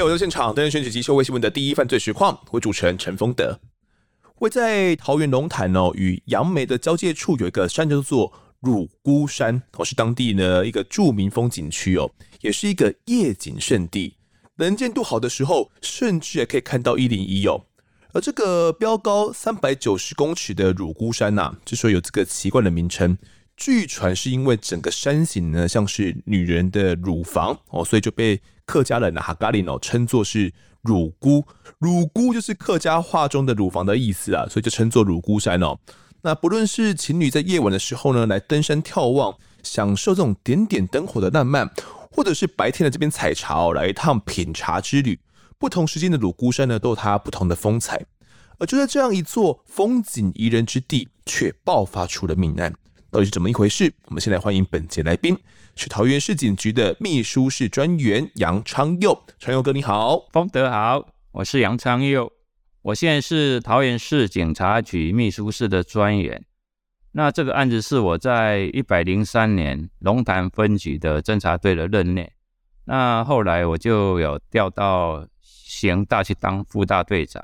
嘿，我在现场，担任选举及社会新闻的第一犯罪实况，我主持人陈丰德。位在桃园龙潭哦，与杨梅的交界处有一个山叫做乳姑山，哦，是当地呢一个著名风景区哦，也是一个夜景胜地。能见度好的时候，甚至也可以看到一零一哦。而这个标高三百九十公尺的乳姑山呐、啊，之所以有这个奇怪的名称，据传是因为整个山形呢像是女人的乳房哦，所以就被客家人的哈嘎林哦称作是乳姑。乳姑就是客家话中的乳房的意思啊，所以就称作乳姑山哦。那不论是情侣在夜晚的时候呢，来登山眺望，享受这种点点灯火的浪漫。或者是白天的这边采茶哦，来一趟品茶之旅。不同时间的乳姑山呢，都有它不同的风采。而就在这样一座风景宜人之地，却爆发出了命案，到底是怎么一回事？我们先来欢迎本节来宾，是桃园市警局的秘书室专员杨昌佑。昌佑哥你好，方德好，我是杨昌佑，我现在是桃园市警察局秘书室的专员。那这个案子是我在一百零三年龙潭分局的侦查队的任内，那后来我就有调到刑大去当副大队长，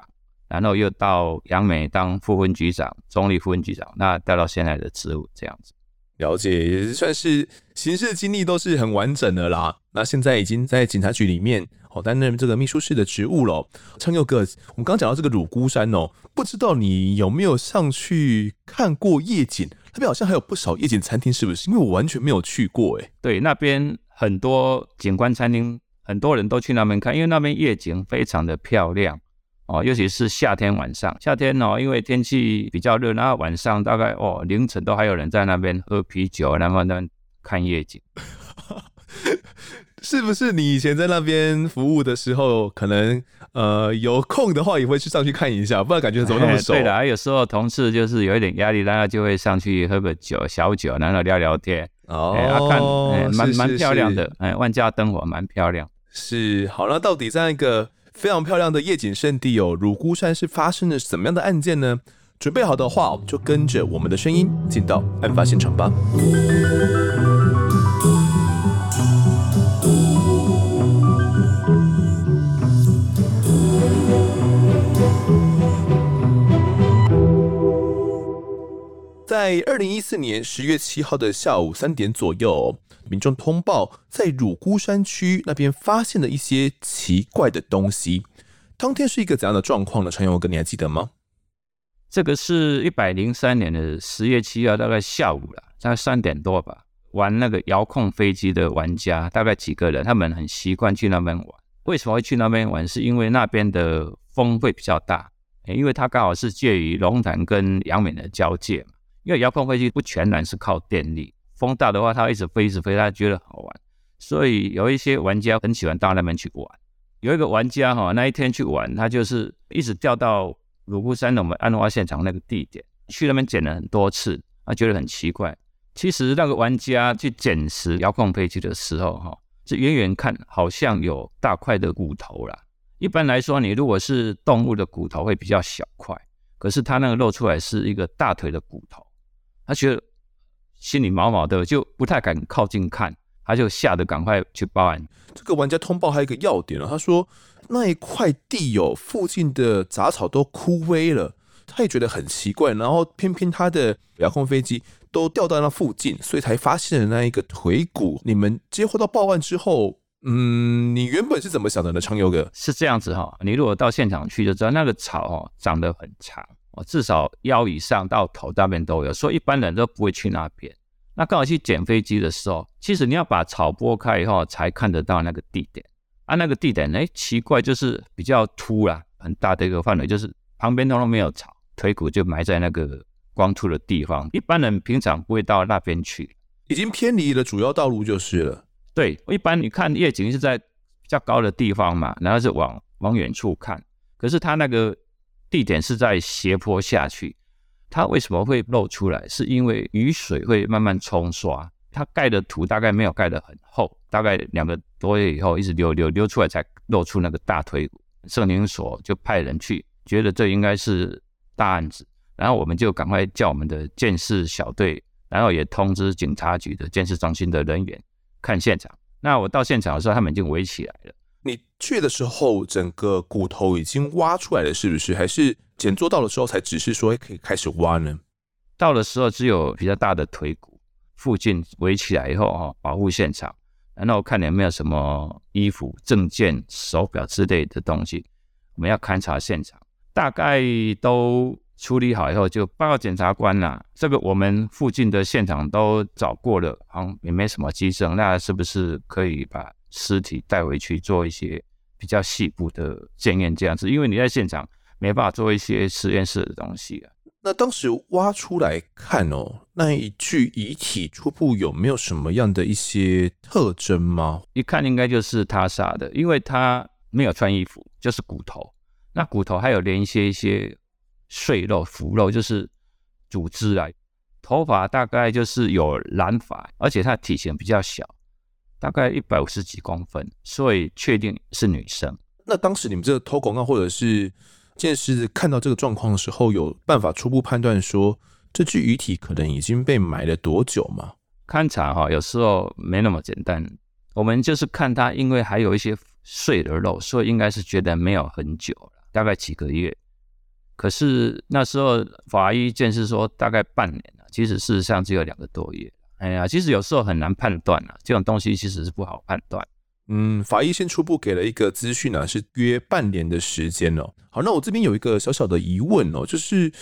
然后又到杨梅当副分局长、中坜副分局长，那调到现在的职务这样子。了解，也是算是刑事经历都是很完整的啦。那现在已经在警察局里面哦担任这个秘书室的职务了。昌佑哥，我们刚刚讲到这个乳姑山哦，不知道你有没有上去看过夜景？那边好像还有不少夜景餐厅，是不是？因为我完全没有去过哎。对，那边很多景观餐厅，很多人都去那边看，因为那边夜景非常的漂亮。哦，尤其是夏天晚上，夏天哦，因为天气比较热，然后晚上大概哦凌晨都还有人在那边喝啤酒，然后那看夜景。是不是你以前在那边服务的时候，可能呃有空的话也会去上去看一下，不然感觉怎么那么熟？对的，还有时候同事就是有一点压力，然后就会上去喝个酒，小酒，然后聊聊天。哦，欸啊、看，蛮、欸、蛮漂亮的，哎、欸，万家灯火蛮漂亮。是，好，那到底在那个？非常漂亮的夜景胜地哦，乳孤山是发生了什么样的案件呢？准备好的话，就跟着我们的声音进到案发现场吧。在二零一四年十月七号的下午三点左右，民众通报在乳姑山区那边发现了一些奇怪的东西。当天是一个怎样的状况呢？昌佑哥，你还记得吗？这个是一百零三年的十月七号，大概下午了，大概三点多吧。玩那个遥控飞机的玩家大概几个人，他们很习惯去那边玩。为什么会去那边玩？是因为那边的风会比较大，因为它刚好是介于龙潭跟杨梅的交界嘛。因为遥控飞机不全然是靠电力，风大的话，它一直飞，一直飞，他觉得好玩，所以有一些玩家很喜欢到那边去玩。有一个玩家哈，那一天去玩，他就是一直掉到乳姑山的我们案发现场那个地点，去那边捡了很多次，他觉得很奇怪。其实那个玩家去捡拾遥控飞机的时候，哈，是远远看好像有大块的骨头啦。一般来说，你如果是动物的骨头会比较小块，可是他那个露出来是一个大腿的骨头。他觉得心里毛毛的，就不太敢靠近看，他就吓得赶快去报案。这个玩家通报还有一个要点啊，他说那一块地有附近的杂草都枯萎了，他也觉得很奇怪，然后偏偏他的遥控飞机都掉到那附近，所以才发现了那一个腿骨。你们接获到报案之后，嗯，你原本是怎么想的呢？昌佑哥是这样子哈，你如果到现场去就知道，那个草哦长得很长。至少腰以上到头那边都有，所以一般人都不会去那边。那刚好去捡飞机的时候，其实你要把草拨开以后，才看得到那个地点。啊，那个地点，哎，奇怪，就是比较凸啦，很大的一个范围，就是旁边都没有草，腿骨就埋在那个光秃的地方。一般人平常不会到那边去，已经偏离了主要道路就是了。对，一般你看夜景是在比较高的地方嘛，然后是往往远处看，可是它那个。地点是在斜坡下去，它为什么会露出来？是因为雨水会慢慢冲刷，它盖的土大概没有盖得很厚，大概两个多月以后一直流流流出来才露出那个大腿骨。圣灵所就派人去，觉得这应该是大案子，然后我们就赶快叫我们的鉴识小队，然后也通知警察局的鉴识中心的人员看现场。那我到现场的时候，他们已经围起来了。你去的时候，整个骨头已经挖出来了，是不是？还是检做到的时候才只是说可以开始挖呢？到的时候只有比较大的腿骨附近围起来以后哈，保护现场。然后看你有没有什么衣服、证件、手表之类的东西，我们要勘察现场。大概都处理好以后，就报告检察官啦。这个我们附近的现场都找过了，好像也没什么机证，那是不是可以把尸体带回去做一些比较细部的检验？这样子，因为你在现场没办法做一些实验室的东西啊。那当时挖出来看哦，那一具遗体初步有没有什么样的一些特征吗？一看应该就是他杀的，因为他没有穿衣服，就是骨头。那骨头还有连一些一些碎肉、腐肉，就是组织啊。头发大概就是有染发，而且他体型比较小，大概一百五十几公分，所以确定是女生。那当时你们这个偷广告或者是？鉴识看到这个状况的时候，有办法初步判断说这具遗体可能已经被埋了多久吗？勘察哈，有时候没那么简单。我们就是看他，因为还有一些碎的肉，所以应该是觉得没有很久了，大概几个月。可是那时候法医鉴识说大概半年了，其实事实上只有两个多月。哎呀，其实有时候很难判断啊，这种东西其实是不好判断。嗯，法医先初步给了一个资讯啊，是约半年的时间哦。好，那我这边有一个小小的疑问哦，就是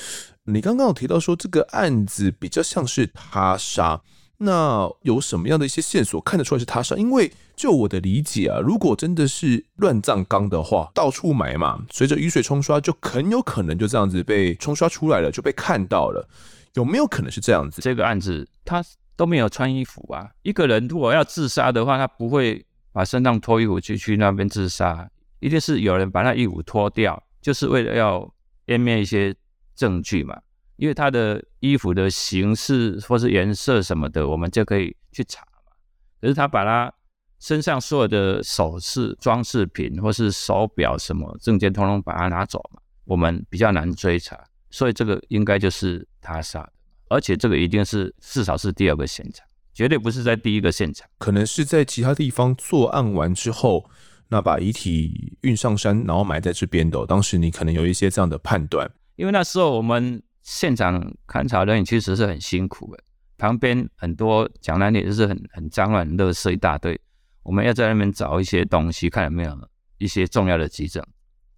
你刚刚有提到说这个案子比较像是他杀，那有什么样的一些线索看得出来是他杀？因为就我的理解啊，如果真的是乱葬岗的话，到处埋嘛，随着雨水冲刷，就很有可能就这样子被冲刷出来了，就被看到了。有没有可能是这样子？这个案子他都没有穿衣服啊，一个人如果要自杀的话，他不会。把身上脱衣服去去那边自杀，一定是有人把那衣服脱掉，就是为了要湮灭一些证据嘛。因为他的衣服的形式或是颜色什么的，我们就可以去查嘛。可是他把他身上所有的首饰、装饰品或是手表什么证件，通通把它拿走嘛，我们比较难追查。所以这个应该就是他杀的，而且这个一定是至少是第二个现场。绝对不是在第一个现场，可能是在其他地方作案完之后，那把遗体运上山，然后埋在这边的。当时你可能有一些这样的判断，因为那时候我们现场勘查人员其实是很辛苦的，旁边很多讲难点就是很很脏乱、垃圾一大堆，我们要在那边找一些东西，看有没有一些重要的迹证，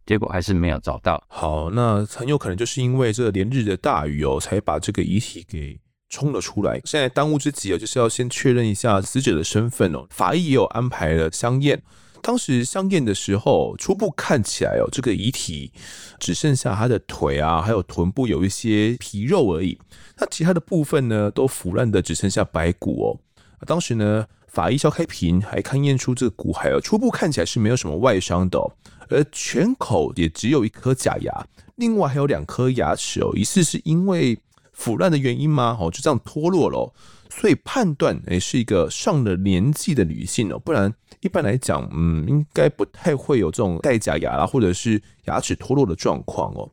结果还是没有找到。好，那很有可能就是因为这连日的大雨哦，才把这个遗体给。冲了出来。现在当务之急啊，就是要先确认一下死者的身份哦。法医也有安排了相验。当时相验的时候，初步看起来哦，这个遗体只剩下他的腿啊，还有臀部有一些皮肉而已。那其他的部分呢，都腐烂的只剩下白骨哦。当时呢，法医肖开平，还勘验出这个骨骸哦，初步看起来是没有什么外伤的哦。而全口也只有一颗假牙，另外还有两颗牙齿哦，疑似是因为。腐烂的原因吗？哦，就这样脱落了，所以判断诶是一个上了年纪的女性哦，不然一般来讲，嗯，应该不太会有这种戴假牙啦，或者是牙齿脱落的状况哦。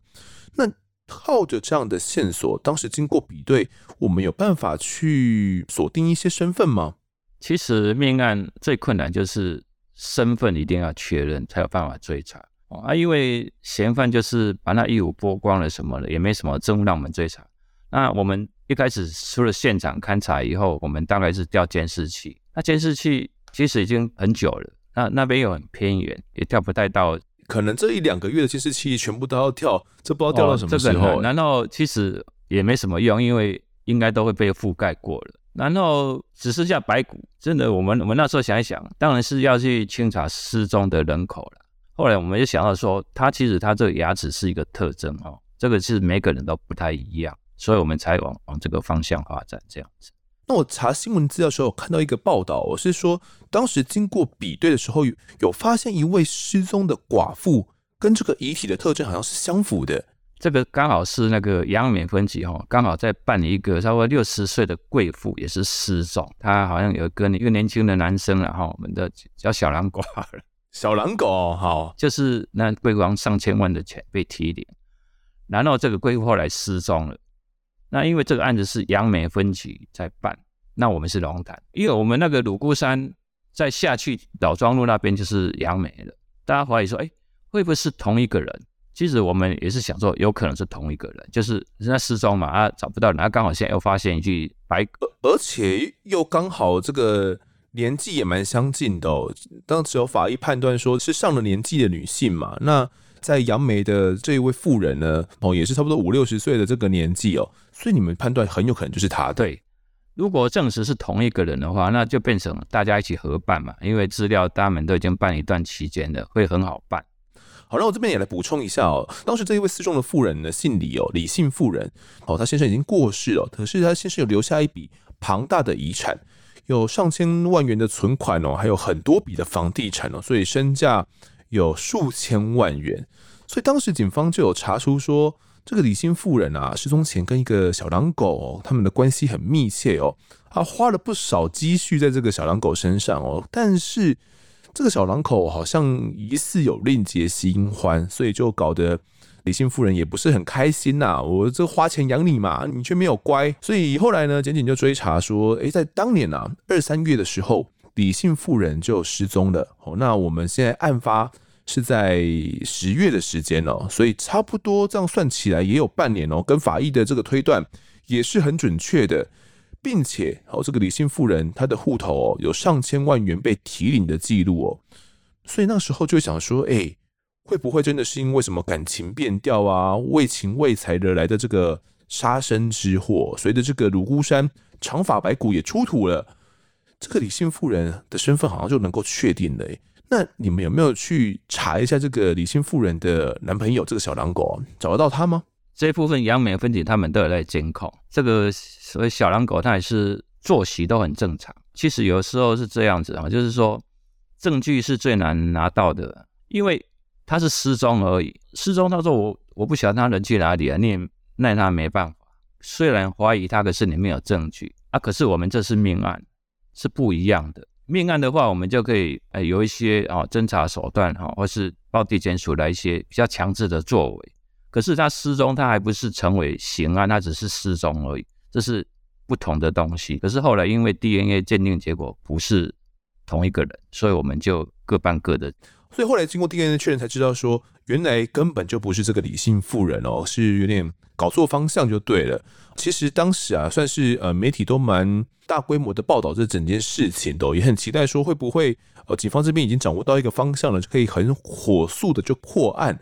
那靠着这样的线索，当时经过比对，我们有办法去锁定一些身份吗？其实命案最困难就是身份一定要确认，才有办法追查啊，因为嫌犯就是把那衣服剥光了什么的，也没什么证物让我们追查。那我们一开始出了现场勘查以后，我们大概是调监视器。那监视器其实已经很久了，那那边又很偏远，也调不太到。可能这一两个月的监视器全部都要调，这不知道调到什么时候。哦，然后其实也没什么用，因为应该都会被覆盖过了。然后只剩下白骨，真的，我们我们那时候想一想，当然是要去清查失踪的人口了。后来我们就想到说，他其实他这个牙齿是一个特征哦，这个是每个人都不太一样。所以我们才往往这个方向发展这样子。那我查新闻资料的时候，看到一个报道，我是说，当时经过比对的时候，有发现一位失踪的寡妇跟这个遗体的特征好像是相符的。这个刚好是那个杨美分局哈，刚好在办一个差不多六十岁的贵妇也是失踪，她好像有跟一个年轻的男生，然后我们的叫小狼狗，小狼狗好，就是那贵妇上千万的钱被提领，然后这个贵妇后来失踪了。那因为这个案子是杨梅分局在办，那我们是龙潭，因为我们那个鲁姑山再下去老庄路那边就是杨梅了，大家怀疑说，哎，会不会是同一个人？其实我们也是想说，有可能是同一个人，就是人家失踪嘛，啊，找不到人，啊，刚好现在又发现一具白而，而且又刚好这个年纪也蛮相近的哦。当时有法医判断说是上了年纪的女性嘛，那在杨梅的这一位妇人呢，哦，也是差不多五六十岁的这个年纪哦，所以你们判断很有可能就是她。对，如果证实是同一个人的话，那就变成大家一起合办嘛，因为资料他们都已经办一段期间了，会很好办。好，那我这边也来补充一下哦。当时这一位失踪的妇人呢，姓李哦，李姓妇人哦，她先生已经过世了，可是她先生有留下一笔庞大的遗产，有上千万元的存款哦，还有很多笔的房地产哦，所以身价有数千万元。所以当时警方就有查出说，这个李姓妇人啊，失踪前跟一个小狼狗哦，他们的关系很密切哦，他花了不少积蓄在这个小狼狗身上哦，但是。这个小两口好像疑似有另结新欢，所以就搞得李姓妇人也不是很开心呐、我这花钱养你嘛，你却没有乖。所以后来呢，检警就追查说，诶，在当年啊二三月的时候，李姓妇人就失踪了。哦，那我们现在案发是在十月的时间哦，所以差不多这样算起来也有半年哦，跟法医的这个推断也是很准确的。并且，哦，这个李姓妇人她的户头哦有上千万元被提领的记录哦，所以那时候就想说，哎，会不会真的是因为什么感情变调啊，为情为财惹来的这个杀身之祸？随着这个乳菇山长发白骨也出土了，这个李姓妇人的身份好像就能够确定了。那你们有没有去查一下这个李姓妇人的男朋友这个小狼狗，找得到他吗？这部分杨梅分警他们都有在监控这个所谓小狼狗，它也是作息都很正常。其实有时候是这样子啊，就是说证据是最难拿到的，因为他是失踪而已。失踪，他说我我不晓得他人去哪里啊，你也奈他没办法。虽然怀疑他，可是你没有证据啊。可是我们这是命案，是不一样的。命案的话，我们就可以呃有一些啊侦查手段哈，或是报地检署来一些比较强制的作为。可是他失踪，他还不是成为刑案，他只是失踪而已，这是不同的东西。可是后来因为 DNA 鉴定结果不是同一个人，所以我们就各办各的。所以后来经过 DNA 确认才知道说，原来根本就不是这个李姓妇人哦，是有点搞错方向就对了。其实当时啊，算是呃媒体都蛮大规模的报道这整件事情的，也很期待说会不会呃警方这边已经掌握到一个方向了，就可以很火速的就破案。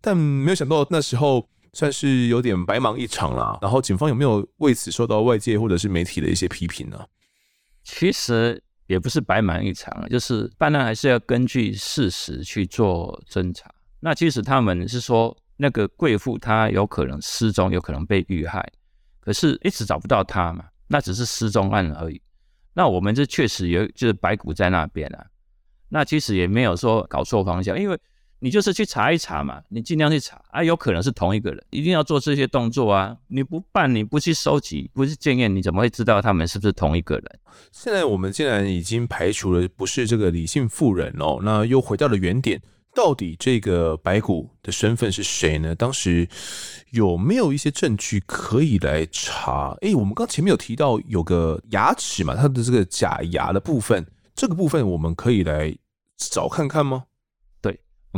但没有想到那时候算是有点白忙一场啦。然后警方有没有为此受到外界或者是媒体的一些批评呢？其实也不是白忙一场，就是办案还是要根据事实去做侦查。那其实他们是说那个贵妇她有可能失踪，有可能被遇害，可是一直找不到她嘛，那只是失踪案而已。那我们这确实有就是白骨在那边啊，那其实也没有说搞错方向，因为。你就是去查一查嘛，你尽量去查啊，有可能是同一个人，一定要做这些动作啊！你不办，你不去收集，不去检验，你怎么会知道他们是不是同一个人？现在我们既然已经排除了不是这个李姓妇人哦，那又回到了原点，到底这个白骨的身份是谁呢？当时有没有一些证据可以来查？哎，我们刚前面有提到有个牙齿嘛，它的这个假牙的部分，这个部分我们可以来找看看吗？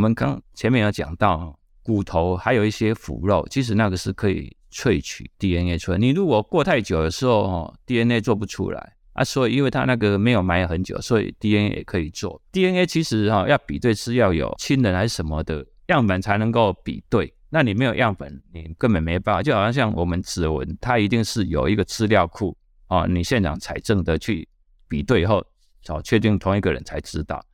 我们刚前面有讲到，骨头还有一些腐肉，其实那个是可以萃取 DNA 出来。你如果过太久的时候，哦，DNA 做不出来啊，所以因为它那个没有埋很久，所以 DNA 也可以做。DNA 其实哈要比对是要有亲人还是什么的样本才能够比对。那你没有样本，你根本没办法。就好像像我们指纹，它一定是有一个资料库啊，你现场采证的去比对以后，找确定同一个人才知道。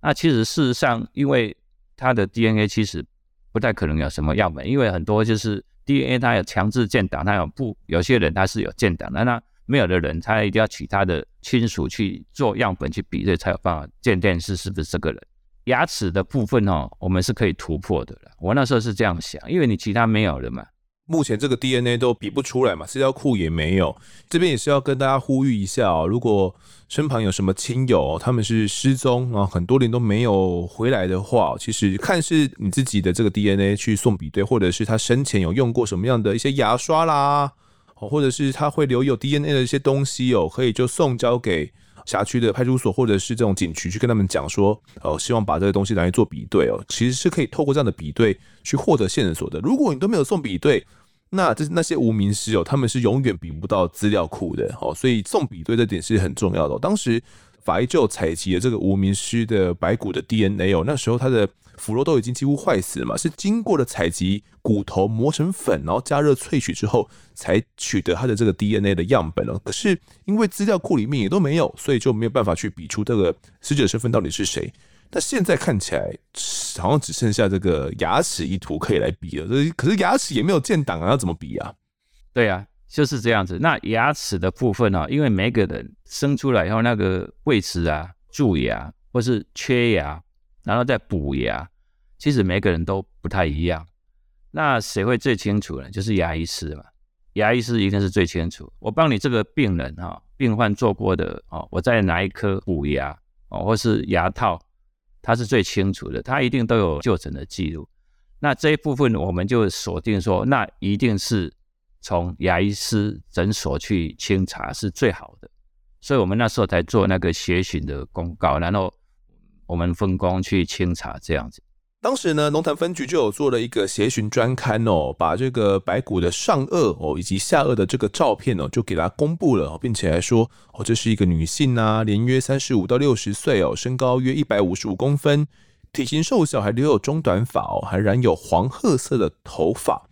那其实事实上，因为它的 DNA 其实不太可能有什么样本，因为很多就是 DNA 它有强制建档，它有不有些人他是有建档，的那没有的人他一定要其他的亲属去做样本去比对，才有办法鉴定是是不是这个人。牙齿的部分哦，我们是可以突破的了。我那时候是这样想，因为你其他没有了嘛。目前这个 DNA 都比不出来嘛，资料库也没有。这边也是要跟大家呼吁一下哦，如果身旁有什么亲友他们是失踪啊，很多年都没有回来的话，其实看是你自己的这个 DNA 去送比对，或者是他生前有用过什么样的一些牙刷啦，或者是他会留有 DNA 的一些东西哦，可以就送交给辖区的派出所或者是这种警局去跟他们讲说，哦，希望把这个东西拿来做比对哦，其实是可以透过这样的比对去获得线索的。如果你都没有送比对，那这那些无名尸哦，他们是永远比不到资料库的哦，所以送比对这点是很重要的。当时法医就采集了这个无名尸的白骨的 DNA 哦，那时候他的。腐肉都已经几乎坏死了嘛，是经过了采集骨头磨成粉，然后加热萃取之后，才取得它的这个 DNA 的样本了。可是因为资料库里面也都没有，所以就没有办法去比出这个死者身份到底是谁。那现在看起来好像只剩下这个牙齿一图可以来比了。可是牙齿也没有建档啊，要怎么比啊？对啊，就是这样子。那牙齿的部分啊，因为每个人生出来以后那个位置啊，蛀牙或是缺牙。然后再补牙，其实每个人都不太一样。那谁会最清楚呢？就是牙医师嘛，牙医师一定是最清楚。我帮你这个病人哈，病患做过的哦，我在哪一颗补牙哦，或是牙套，他是最清楚的，他一定都有就诊的记录。那这一部分我们就锁定说，那一定是从牙医师诊所去清查是最好的。所以我们那时候才做那个协寻的公告，然后。我们分工去清查，这样子。当时呢，龙潭分局就有做了一个协寻专刊哦，把这个白骨的上颚哦以及下颚的这个照片哦，就给它公布了，并且还说哦，这是一个女性啊，年约三十五到六十岁哦，身高约一百五十五公分，体型瘦小，还留有中短发哦，还染有黄褐色的头发。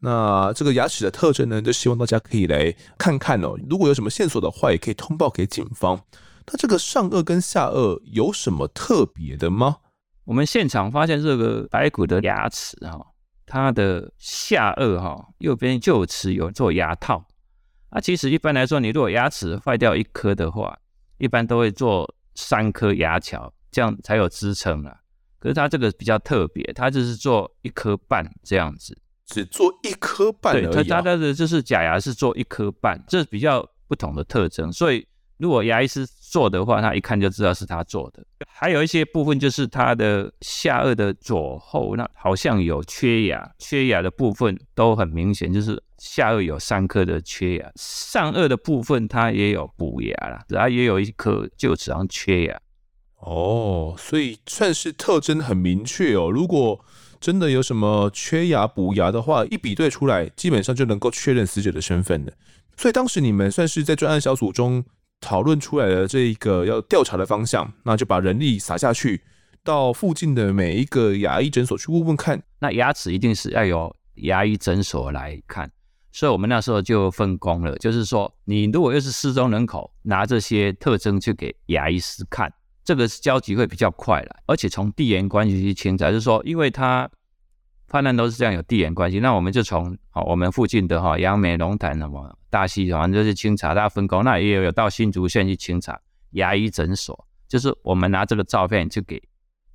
那这个牙齿的特征呢，就希望大家可以来看看哦，如果有什么线索的话，也可以通报给警方。那这个上颚跟下颚有什么特别的吗？我们现场发现这个白骨的牙齿哈，它的下颚哈右边臼齿有做牙套。那其实一般来说，你如果牙齿坏掉一颗的话，一般都会做三颗牙桥，这样才有支撑啊。可是它这个比较特别，它就是做一颗半这样子，只做一颗半而已啊。对，它它的就是假牙是做一颗半，这是比较不同的特征，所以。如果牙医师做的话，他一看就知道是他做的。还有一些部分就是他的下颚的左后，那好像有缺牙，缺牙的部分都很明显，就是下颚有三颗的缺牙。上颚的部分他也有补牙啦，然后也有一颗臼齿上缺牙。哦，所以算是特征很明确哦。如果真的有什么缺牙补牙的话，一比对出来，基本上就能够确认死者的身份了。所以当时你们算是在专案小组中。讨论出来的这一个要调查的方向，那就把人力撒下去，到附近的每一个牙医诊所去问问看。那牙齿一定是要由牙医诊所来看，所以我们那时候就分工了，就是说，你如果又是失踪人口，拿这些特征去给牙医师看，这个交集会比较快了，而且从地缘关系去清查，就是说，因为他。判断都是这样，有地缘关系，那我们就从好我们附近的哈杨梅龙潭什么大溪，反正就是清查，大家分工。那也有有到新竹县去清查牙医诊所，就是我们拿这个照片去给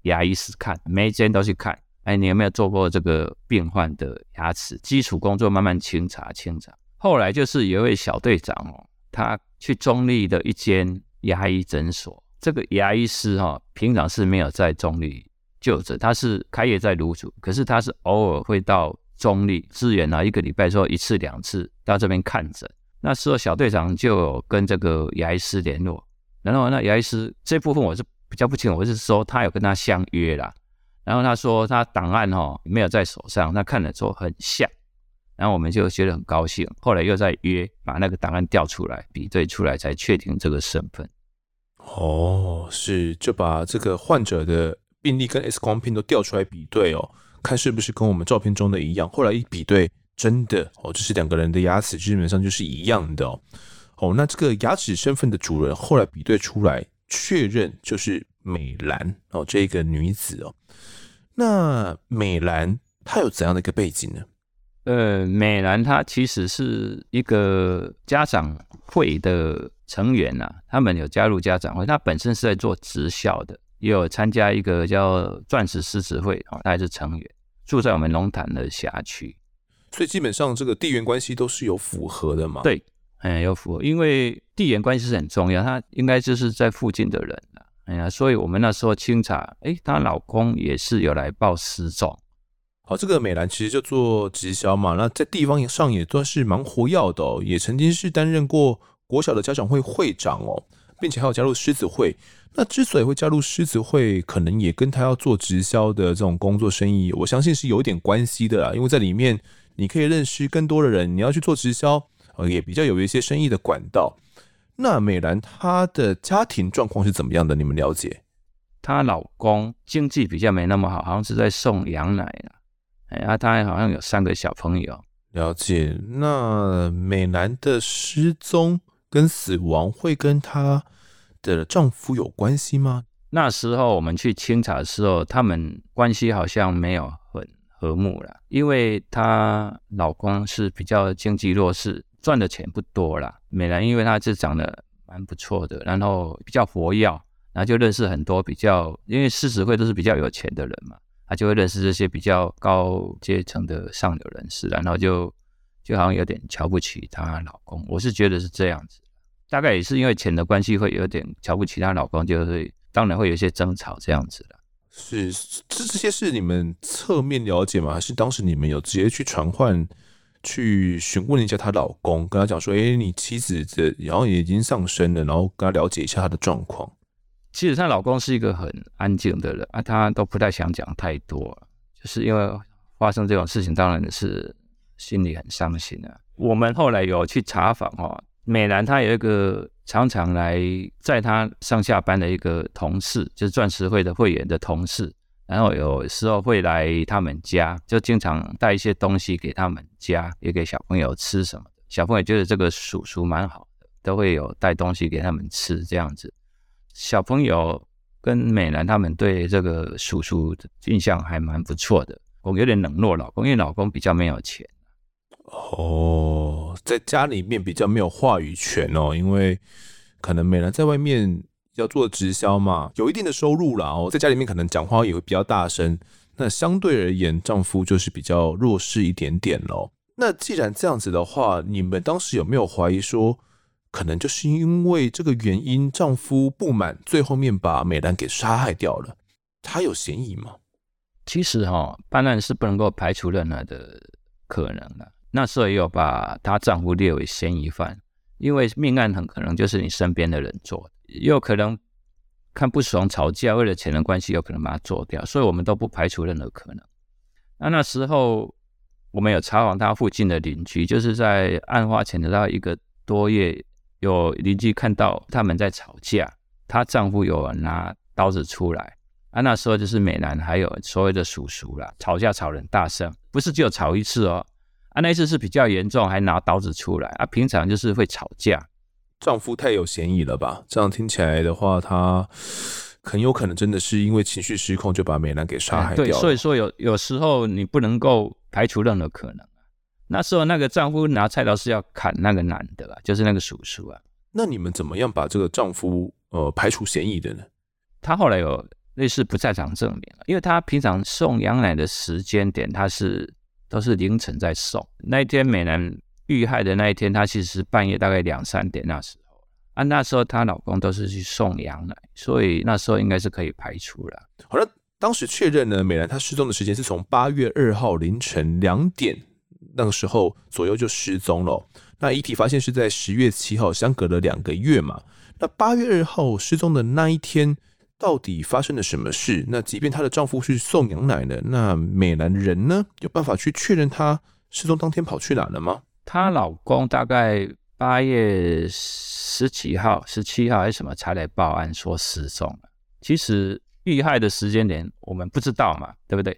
牙医师看，每一间都去看。哎，你有没有做过这个病患的牙齿基础工作？慢慢清查清查。后来就是有一位小队长哦，他去中立的一间牙医诊所，这个牙医师哈平常是没有在中立。就诊，他是开业在芦竹，可是他是偶尔会到中坜支援啊，一个礼拜说一次两次到这边看诊。那时候小队长就跟这个牙医师联络，然后那牙医师这部分我是比较不清楚，我是说他有跟他相约啦，然后他说他档案哈没有在手上，他看了之后很像，然后我们就觉得很高兴，后来又再约把那个档案调出来比对出来，才确定这个身份。哦，是就把这个患者的。病例跟 X 光片都调出来比对哦，看是不是跟我们照片中的一样。后来一比对，真的哦，这是两个人的牙齿基本上就是一样的哦。哦，那这个牙齿身份的主人后来比对出来，确认就是美兰哦，这个女子哦。那美兰她有怎样的一个背景呢？呃，美兰她其实是一个家长会的成员呐、啊，他们有加入家长会，她本身是在做直销的。也有参加一个叫钻石狮子会啊，他也是成员，住在我们龙潭的辖区，所以基本上这个地缘关系都是有符合的嘛。对，嗯，有符合，因为地缘关系是很重要，他应该就是在附近的人了。哎呀，所以我们那时候清查，哎、欸，她老公也是有来报失踪。好，这个美兰其实就做直销嘛，那在地方上也算是蛮活跃的哦，也曾经是担任过国小的家长会会长哦。并且还有加入狮子会。那之所以会加入狮子会，可能也跟他要做直销的这种工作生意，我相信是有一点关系的啦。因为在里面你可以认识更多的人，你要去做直销，呃，也比较有一些生意的管道。那美兰她的家庭状况是怎么样的？你们了解？她老公经济比较没那么好，好像是在送羊奶啊。哎呀，她好像有三个小朋友。了解。那美兰的失踪跟死亡会跟她的丈夫有关系吗？那时候我们去清查的时候，他们关系好像没有很和睦了，因为她老公是比较经济弱势，赚的钱不多啦。美兰因为她是长得蛮不错的，然后比较活跃，然后就认识很多比较，因为狮子会都是比较有钱的人嘛，她就会认识这些比较高阶层的上流人士，然后就就好像有点瞧不起她老公。我是觉得是这样子。大概也是因为钱的关系，会有点瞧不起她老公，就会当然会有一些争吵这样子的。是，这这些是你们侧面了解吗？还是当时你们有直接去传唤，去询问一下她老公，跟她讲说：“哎、欸，你妻子的然后也已经上升了，然后跟她了解一下她的状况。”其实她老公是一个很安静的人啊，他都不太想讲太多，就是因为发生这种事情，当然是心里很伤心啊。我们后来有去查访哦。美兰她有一个常常来载她上下班的一个同事，就是钻石会的会员的同事，然后有时候会来他们家，就经常带一些东西给他们家，也给小朋友吃什么的。小朋友觉得这个叔叔蛮好的，都会有带东西给他们吃这样子。小朋友跟美兰他们对这个叔叔的印象还蛮不错的。我有点冷落老公，因为老公比较没有钱。哦，在家里面比较没有话语权哦，因为可能美兰在外面要做直销嘛，有一定的收入啦哦，在家里面可能讲话也会比较大声。那相对而言，丈夫就是比较弱势一点点咯。那既然这样子的话，你们当时有没有怀疑说，可能就是因为这个原因，丈夫不满，最后面把美兰给杀害掉了？他有嫌疑吗？其实哈、哦，办案是不能够排除任何的可能的。那时候也有把她丈夫列为嫌疑犯，因为命案很可能就是你身边的人做，也有可能看不爽吵架，为了钱的关系，有可能把他做掉，所以我们都不排除任何可能。那那时候我们有查访他附近的邻居，就是在案发前的大概一个多月，有邻居看到他们在吵架，她丈夫有拿刀子出来，啊，那时候就是美兰还有所谓的叔叔啦，吵架吵得很大声，不是只有吵一次哦。啊，那一次是比较严重，还拿刀子出来啊。平常就是会吵架，丈夫太有嫌疑了吧？这样听起来的话，他很有可能真的是因为情绪失控，就把美兰给杀害掉了。对，所以说有有时候你不能够排除任何可能。那时候那个丈夫拿菜刀是要砍那个男的啊，就是那个叔叔啊。那你们怎么样把这个丈夫呃排除嫌疑的呢？他后来有类似不在场证明，因为他平常送羊奶的时间点他是。都是凌晨在送。那一天美兰遇害的那一天，她其实是半夜大概两三点那时候啊。那时候她老公都是去送羊奶，所以那时候应该是可以排除了。好了，当时确认呢，美兰她失踪的时间是从八月二号凌晨两点那个时候左右就失踪了。那遗体发现是在十月七号，相隔了两个月嘛。那八月二号失踪的那一天。到底发生了什么事？那即便她的丈夫去送羊奶了，那美兰人呢？有办法去确认她失踪当天跑去哪了吗？她老公大概八月十几号、十七号还是什么才来报案说失踪了。其实遇害的时间点我们不知道嘛，对不对？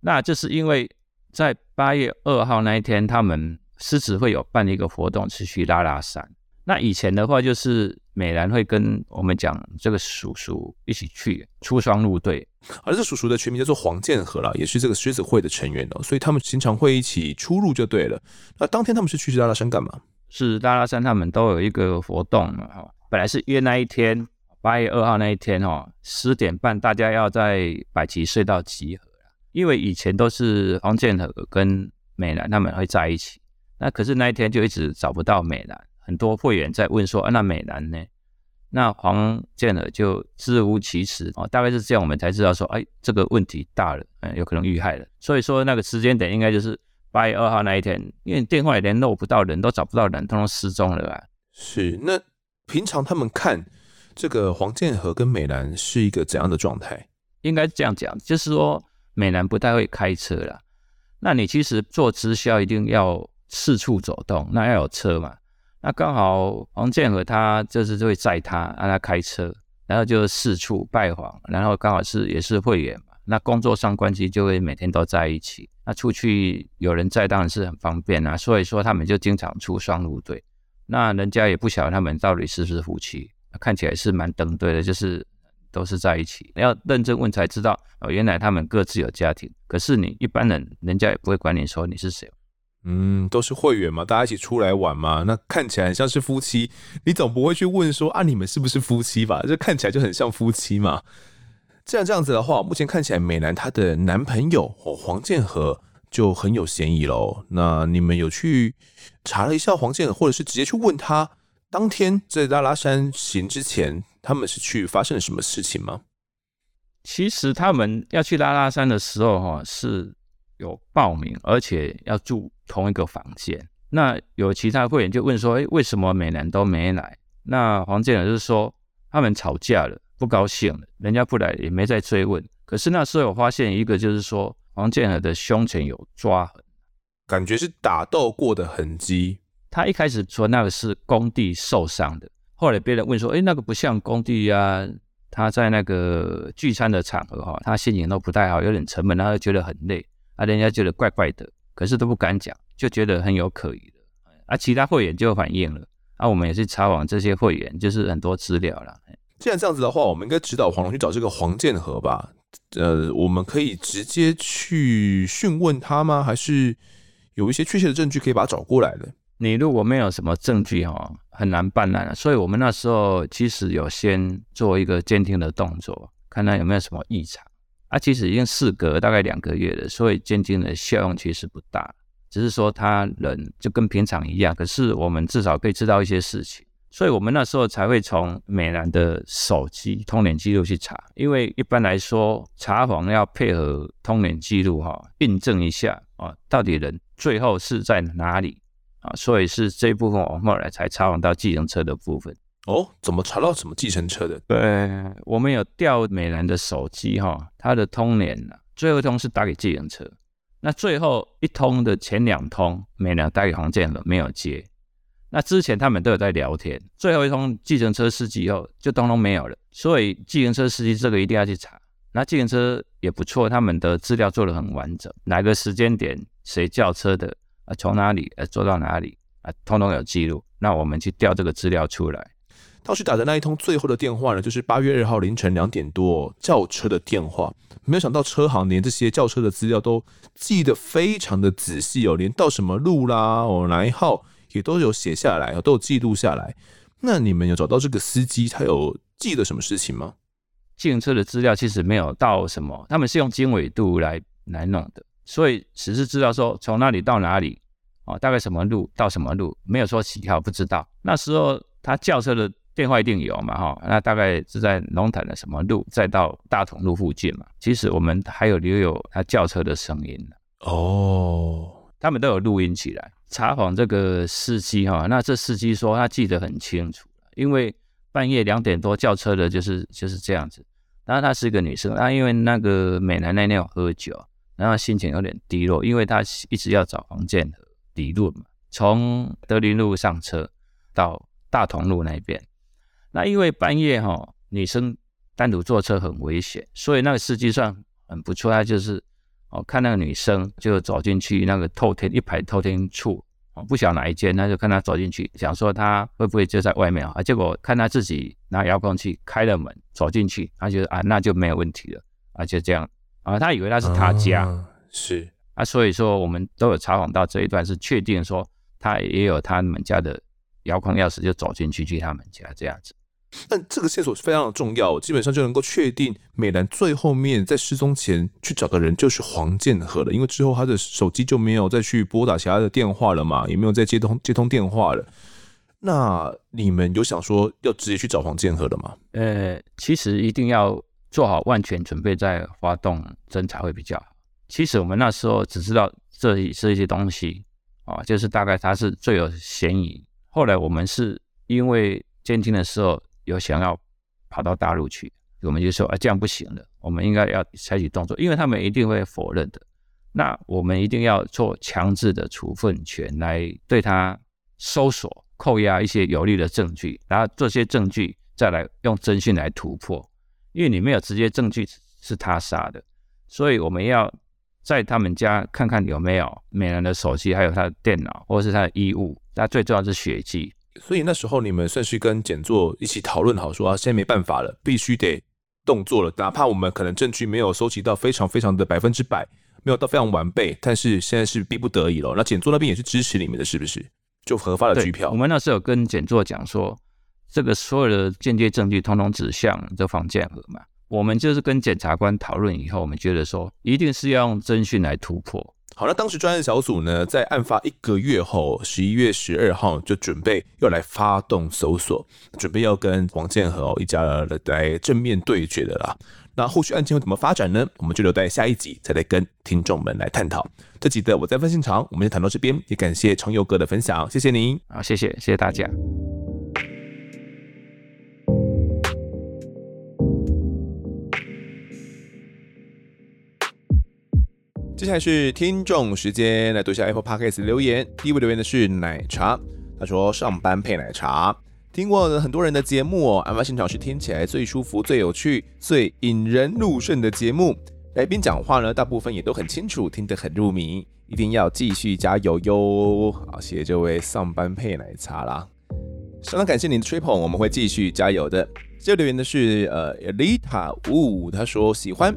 那就是因为在八月二号那一天，他们狮子会有办一个活动，是去拉拉山。那以前的话就是。美兰会跟我们讲这个叔叔一起去出双入对，而这叔叔的全名叫做黄建和啦，也是这个狮子会的成员哦，所以他们经常会一起出入就对了。那当天他们是去拉拉山干嘛？是拉拉山他们都有一个活动嘛，哈，本来是约那一天八月二号那一天哦，十点半大家要在百吉隧道集合，因为以前都是黄建和跟美兰他们会在一起，那可是那一天就一直找不到美兰。很多会员在问说：“啊，那美兰呢？”那黄建尔就支吾其词哦，大概是这样，我们才知道说：“哎，这个问题大了，嗯，有可能遇害了。”所以说那个时间点应该就是八月二号那一天，因为电话也联络不到人，都找不到人，通通失踪了啊。是，那平常他们看这个黄建和跟美兰是一个怎样的状态？应该这样讲，就是说美兰不太会开车啦。那你其实做直销一定要四处走动，那要有车嘛。那刚好黄建和他就是会载他，让他开车，然后就四处拜访，然后刚好是也是会员嘛。那工作上关系就会每天都在一起。那出去有人在当然是很方便啊，所以说他们就经常出双入对。那人家也不晓得他们到底是不是夫妻，看起来是蛮登对的，就是都是在一起。要认真问才知道哦，原来他们各自有家庭。可是你一般人，人家也不会管你说你是谁。嗯，都是会员嘛，大家一起出来玩嘛，那看起来很像是夫妻，你总不会去问说啊，你们是不是夫妻吧？这看起来就很像夫妻嘛。既然这样子的话，目前看起来美男她的男朋友哦黄建和就很有嫌疑喽。那你们有去查了一下黄建和，或者是直接去问他，当天在拉拉山行之前，他们是去发生了什么事情吗？其实他们要去拉拉山的时候，哈是有报名，而且要住同一个房间。那有其他会员就问说：“哎，为什么美男都没来？”那黄建和就是说他们吵架了。不高兴了，人家不来也没再追问。可是那时候我发现一个，就是说黄建和的胸前有抓痕，感觉是打斗过的痕迹。他一开始说那个是工地受伤的，后来别人问说：“哎，那个不像工地呀。”他在那个聚餐的场合哈，他心情都不太好，有点沉闷，然后觉得很累啊，人家觉得怪怪的，可是都不敢讲，就觉得很有可疑的。啊，其他会员就反映了，啊，我们也是查访这些会员，就是很多资料了。既然这样子的话，我们应该指导黄龙去找这个黄建和吧？呃，我们可以直接去讯问他吗？还是有一些确切的证据可以把他找过来的？你如果没有什么证据哈，很难办案。所以我们那时候其实有先做一个监听的动作，看他有没有什么异常。啊，其实已经事隔大概两个月了，所以监听的效用其实不大，只是说他人就跟平常一样。可是我们至少可以知道一些事情。所以我们那时候才会从美兰的手机通联记录去查，因为一般来说查访要配合通联记录哈，印证一下啊，到底人最后是在哪里啊？所以是这部分我们后来才查访到计程车的部分。哦，怎么查到什么计程车的？对，我们有调美兰的手机哈，他的通联呢，最后一通是打给计程车，那最后一通的前两通美兰打给黄建和没有接。那之前他们都有在聊天，最后一通计程车司机以后就通通没有了，所以计程车司机这个一定要去查。那计程车也不错，他们的资料做得很完整，哪个时间点谁叫车的啊，从哪里呃坐到哪里啊，通通有记录。那我们去调这个资料出来。当时打的那一通最后的电话呢，就是八月二号凌晨两点多叫车的电话。没有想到车行连这些叫车的资料都记得非常的仔细哦，连到什么路啦，哦哪一号。也都有写下来，都有记录下来。那你们有找到这个司机，他有记得什么事情吗？计程车的资料其实没有到什么，他们是用经纬度来来弄的，所以只是知道说从哪里到哪里，哦，大概什么路到什么路，没有说几号不知道。那时候他叫车的电话一定有嘛，哈，那大概是在龙潭的什么路，再到大同路附近嘛。其实我们还有留有他轿车的声音哦，他们都有录音起来。查访这个司机哈，那这司机说他记得很清楚，因为半夜两点多叫车的就是就是这样子。然后她是一个女生，那因为那个美男那天有喝酒，然后心情有点低落，因为她一直要找黄建和理论嘛。从德林路上车到大同路那边，那因为半夜哈女生单独坐车很危险，所以那个司机算很不错，他就是。哦，看那个女生就走进去那个透天一排透天处，哦，不晓得哪一间，那就看她走进去，想说她会不会就在外面啊？结果看她自己拿遥控器开了门走进去，他觉得啊，那就没有问题了啊，就这样啊，他以为那是他家，啊是啊，所以说我们都有查访到这一段是确定说他也有他们家的遥控钥匙，就走进去去他们家这样子。但这个线索是非常的重要，基本上就能够确定美兰最后面在失踪前去找的人就是黄建和了，因为之后他的手机就没有再去拨打其他的电话了嘛，也没有再接通接通电话了。那你们有想说要直接去找黄建和了吗？呃，其实一定要做好万全准备再发动侦查会比较好。其实我们那时候只知道这是一些东西啊，就是大概他是最有嫌疑。后来我们是因为监听的时候有想要跑到大陆去，我们就说啊，这样不行了，我们应该要采取动作，因为他们一定会否认的。那我们一定要做强制的处分权来对他搜索、扣押一些有利的证据，然后这些证据再来用侦讯来突破，因为你没有直接证据是他杀的，所以我们要。在他们家看看有没有美兰的手机，还有他的电脑，或者是他的衣物。那最重要是血迹。所以那时候你们算是跟检座一起讨论好，说啊，现在没办法了，必须得动作了。哪怕我们可能证据没有收集到非常非常的百分之百，没有到非常完备，但是现在是逼不得已了。那检座那边也是支持你们的，是不是？就核发了拘票。我们那时候有跟检座讲说，这个所有的间接证据通通指向这房建和嘛。我们就是跟检察官讨论以后，我们觉得说一定是要用侦讯来突破。好，那当时专案小组呢，在案发一个月后，十一月十二号就准备要来发动搜索，准备要跟王建和一家人来正面对决的啦。那后续案件会怎么发展呢？我们就留在下一集再来跟听众们来探讨。这集的我在分现场，我们就谈到这边，也感谢长佑哥的分享，谢谢您。好，谢谢，谢谢大家。接下来是听众时间，来读一下 Apple Podcast 留言。第一位留言的是奶茶，他说上班配奶茶，听过很多人的节目哦，案发现场是听起来最舒服、最有趣、最引人入胜的节目。来宾讲话呢，大部分也都很清楚，听得很入迷，一定要继续加油哟！好，谢谢这位上班配奶茶啦，相当感谢您的吹捧，我们会继续加油的。这留言的是呃 Elita 五，他说喜欢。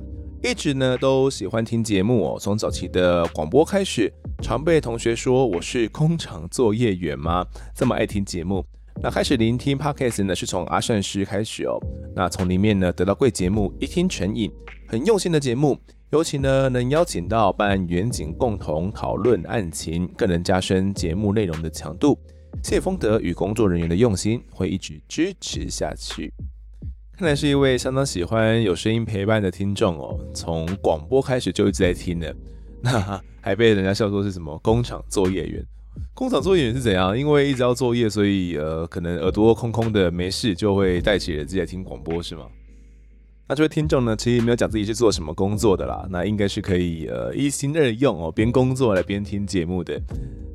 一直呢都喜欢听节目哦，从早期的广播开始，常被同学说我是工厂作业员吗？这么爱听节目。那开始聆听 Podcast 呢，是从阿善师开始哦。那从里面呢得到贵节目，一听成瘾，很用心的节目。尤其呢能邀请到办案员警共同讨论案情，更能加深节目内容的强度。谢丰德与工作人员的用心，会一直支持下去。看来是一位相当喜欢有声音陪伴的听众哦，从广播开始就一直在听的，那还被人家笑说是什么工厂作业员？工厂作业员是怎样？因为一直要作业，所以呃，可能耳朵空空的没事，就会带起耳机来听广播是吗？那这位听众呢，其实没有讲自己是做什么工作的啦，那应该是可以呃一心二用哦，边工作来边听节目的。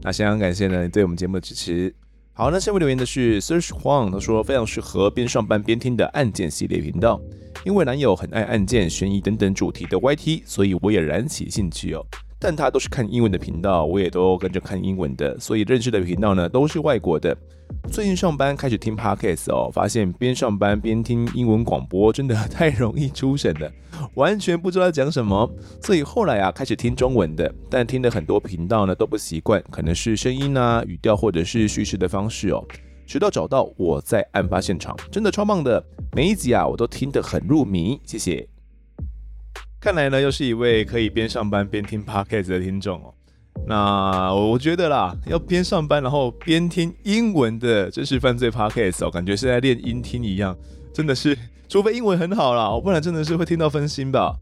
那相当感谢呢，对我们节目的支持。好，那下面留言的是 Search Huang，他说非常适合边上班边听的案件系列频道，因为男友很爱案件、悬疑等等主题的 YT，所以我也燃起兴趣哦。但他都是看英文的频道，我也都跟着看英文的，所以认识的频道呢都是外国的。最近上班开始听 Podcast 哦，发现边上班边听英文广播真的太容易出神了，完全不知道讲什么。所以后来啊开始听中文的，但听的很多频道呢都不习惯，可能是声音啊、语调或者是叙事的方式哦。直到找到我在案发现场，真的超棒的，每一集啊我都听得很入迷。谢谢。看来呢又是一位可以边上班边听 Podcast 的听众哦。那我觉得啦，要边上班然后边听英文的真实犯罪 podcast 哦，感觉是在练音听一样，真的是，除非英文很好啦，不然真的是会听到分心吧。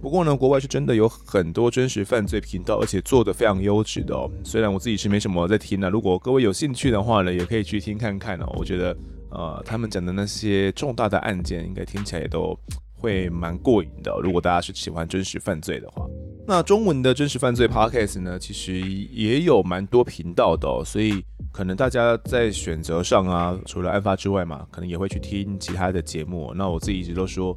不过呢，国外是真的有很多真实犯罪频道，而且做得非常优质的哦。虽然我自己是没什么在听的，如果各位有兴趣的话呢，也可以去听看看哦。我觉得，呃，他们讲的那些重大的案件，应该听起来也都会蛮过瘾的。如果大家是喜欢真实犯罪的话。那中文的真实犯罪 podcast 呢，其实也有蛮多频道的哦，所以可能大家在选择上啊，除了案发之外嘛，可能也会去听其他的节目。那我自己一直都说，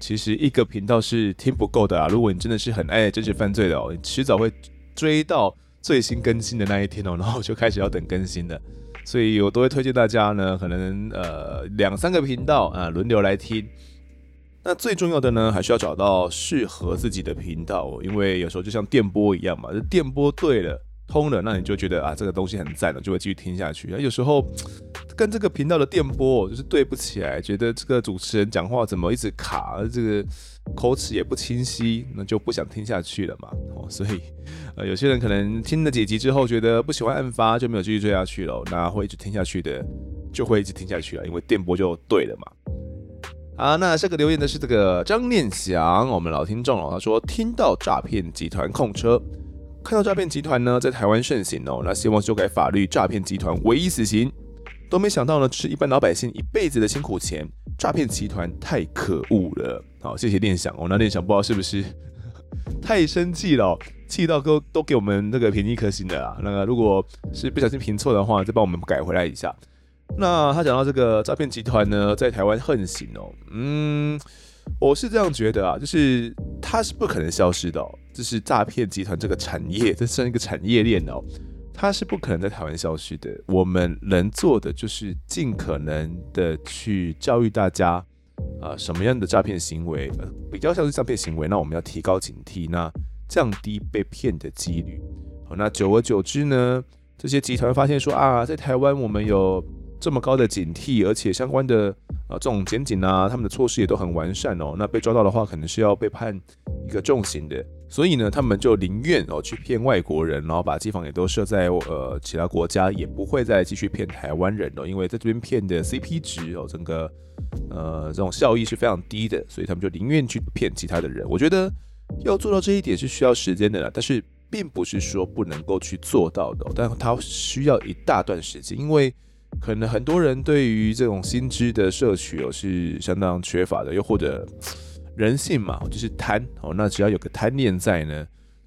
其实一个频道是听不够的啊。如果你真的是很爱真实犯罪的哦，你迟早会追到最新更新的那一天哦，然后就开始要等更新的。所以我都会推荐大家呢，可能呃两三个频道啊轮流来听。那最重要的呢，还是要找到适合自己的频道，因为有时候就像电波一样嘛，就电波对了，通了，那你就觉得啊，这个东西很赞了，就会继续听下去。那有时候跟这个频道的电波就是对不起来，觉得这个主持人讲话怎么一直卡，这个口齿也不清晰，那就不想听下去了嘛。哦，所以呃，有些人可能听了几集之后，觉得不喜欢案发，就没有继续追下去了。那会一直听下去的，就会一直听下去了，因为电波就对了嘛。啊，那这个留言的是这个张念祥，我们老听众哦，他说听到诈骗集团控车，看到诈骗集团呢在台湾盛行哦，那希望修改法律，诈骗集团唯一死刑。都没想到呢，是一般老百姓一辈子的辛苦钱，诈骗集团太可恶了。好，谢谢念想哦，那念想不知道是不是太生气了，气到都都给我们那个评一颗星的啦。那个如果是不小心评错的话，再帮我们改回来一下。那他讲到这个诈骗集团呢，在台湾横行哦，嗯，我是这样觉得啊，就是它是不可能消失的哦，就是诈骗集团这个产业，这算一个产业链哦，它是不可能在台湾消失的。我们能做的就是尽可能的去教育大家啊，什么样的诈骗行为呃比较像是诈骗行为，那我们要提高警惕，那降低被骗的几率。好，那久而久之呢，这些集团发现说啊，在台湾我们有。这么高的警惕，而且相关的啊、呃、这种检警啊，他们的措施也都很完善哦。那被抓到的话，可能是要被判一个重刑的。所以呢，他们就宁愿哦去骗外国人，然后把机房也都设在呃其他国家，也不会再继续骗台湾人哦。因为在这边骗的 CP 值哦，整个呃这种效益是非常低的，所以他们就宁愿去骗其他的人。我觉得要做到这一点是需要时间的啦，但是并不是说不能够去做到的，但它需要一大段时间，因为。可能很多人对于这种新知的摄取哦是相当缺乏的，又或者人性嘛，就是贪哦，那只要有个贪念在呢，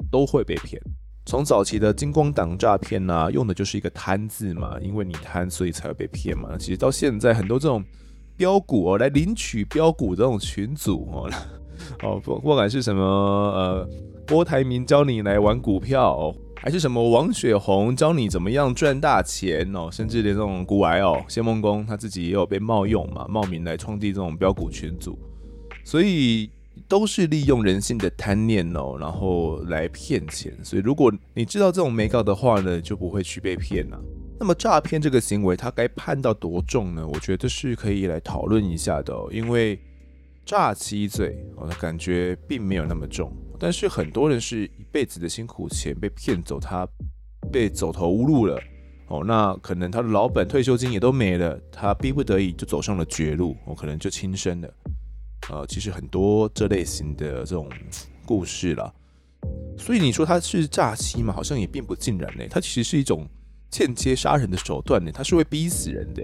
都会被骗。从早期的金光党诈骗呐，用的就是一个贪字嘛，因为你贪，所以才会被骗嘛。其实到现在很多这种标股哦，来领取标股这种群组哦，哦不不管是什么呃郭台铭教你来玩股票。还是什么王雪红教你怎么样赚大钱哦，甚至连这种股癌哦，谢孟恭他自己也有被冒用嘛，冒名来创立这种标股群组，所以都是利用人性的贪念哦，然后来骗钱。所以如果你知道这种没搞的话呢，就不会去被骗了。那么诈骗这个行为，它该判到多重呢？我觉得是可以来讨论一下的哦，因为诈欺罪我的感觉并没有那么重。但是很多人是一辈子的辛苦钱被骗走，他被走投无路了哦，那可能他的老本退休金也都没了，他逼不得已就走上了绝路，我、哦、可能就轻生了。呃，其实很多这类型的这种故事了，所以你说他是诈欺嘛？好像也并不尽然呢，他其实是一种间接杀人的手段呢，他是会逼死人的。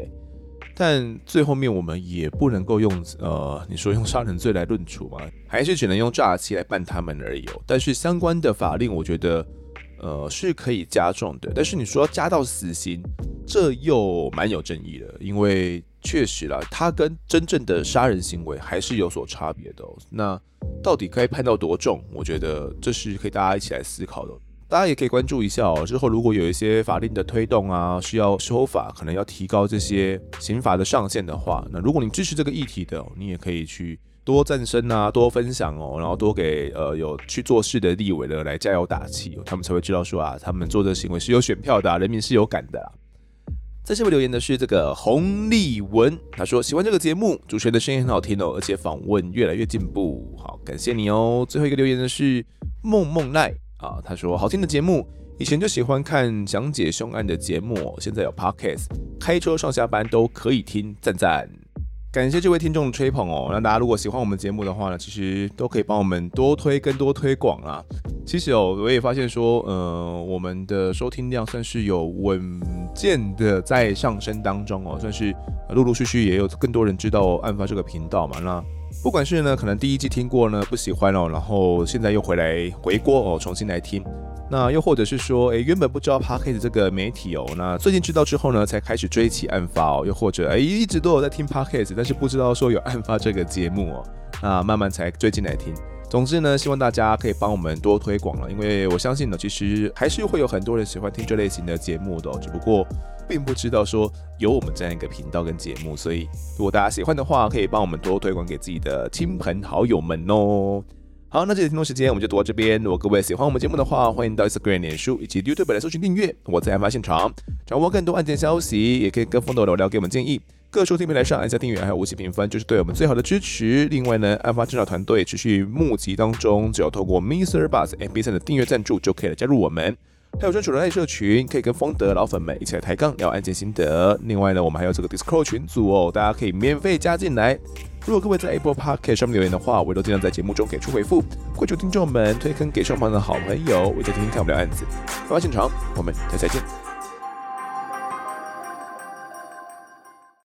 但最后面我们也不能够用呃，你说用杀人罪来论处吗？还是只能用诈欺来办他们而已哦。但是相关的法令，我觉得呃是可以加重的。但是你说加到死刑，这又蛮有争议的，因为确实啦，他跟真正的杀人行为还是有所差别的哦。那到底该判到多重？我觉得这是可以大家一起来思考的。大家也可以关注一下哦。之后如果有一些法令的推动啊，需要修法，可能要提高这些刑罚的上限的话，那如果你支持这个议题的，你也可以去多赞声啊，多分享哦，然后多给呃有去做事的立委的来加油打气，他们才会知道说啊，他们做的行为是有选票的啊，人民是有感的啊。在下面留言的是这个洪立文，他说喜欢这个节目，主持人的声音很好听哦，而且访问越来越进步，好，感谢你哦。最后一个留言的是梦梦奈。啊，他说好听的节目，以前就喜欢看讲解凶案的节目，现在有 Podcast，开车上下班都可以听，赞赞。感谢这位听众的吹捧哦。那大家如果喜欢我们节目的话呢，其实都可以帮我们多推更多推广啊。其实哦，我也发现说，呃，我们的收听量算是有稳健的在上升当中哦，算是陆陆续续也有更多人知道案发这个频道嘛。那不管是呢，可能第一季听过呢，不喜欢哦，然后现在又回来回锅哦，重新来听。那又或者是说，诶，原本不知道 Podcast 这个媒体哦，那最近知道之后呢，才开始追起案发哦。又或者诶，一直都有在听 Podcast，但是不知道说有案发这个节目哦，那慢慢才追进来听。总之呢，希望大家可以帮我们多推广了，因为我相信呢，其实还是会有很多人喜欢听这类型的节目的哦，只不过。并不知道说有我们这样一个频道跟节目，所以如果大家喜欢的话，可以帮我们多推广给自己的亲朋好友们哦。好，那这节听众时间我们就读到这边。如果各位喜欢我们节目的话，欢迎到 Instagram、脸书以及 YouTube 来搜寻订阅。我在案发现场，掌握更多案件消息，也可以跟风豆聊聊，给我们建议。各收听平台上按下订阅，还有五星评分，就是对我们最好的支持。另外呢，案发侦查团队持续募集当中，只要透过 Mr. Buzz MB3 的订阅赞助，就可以来加入我们。还有专属的爱社群，可以跟风德老粉们一起来抬杠聊案件心得。另外呢，我们还有这个 Discord 群组哦，大家可以免费加进来。如果各位在 Apple Podcast 上面留言的话，我都尽量在节目中给出回复。跪求听众们推坑给双方的好朋友，我在听听看不了案子。发现场，我们下次再见。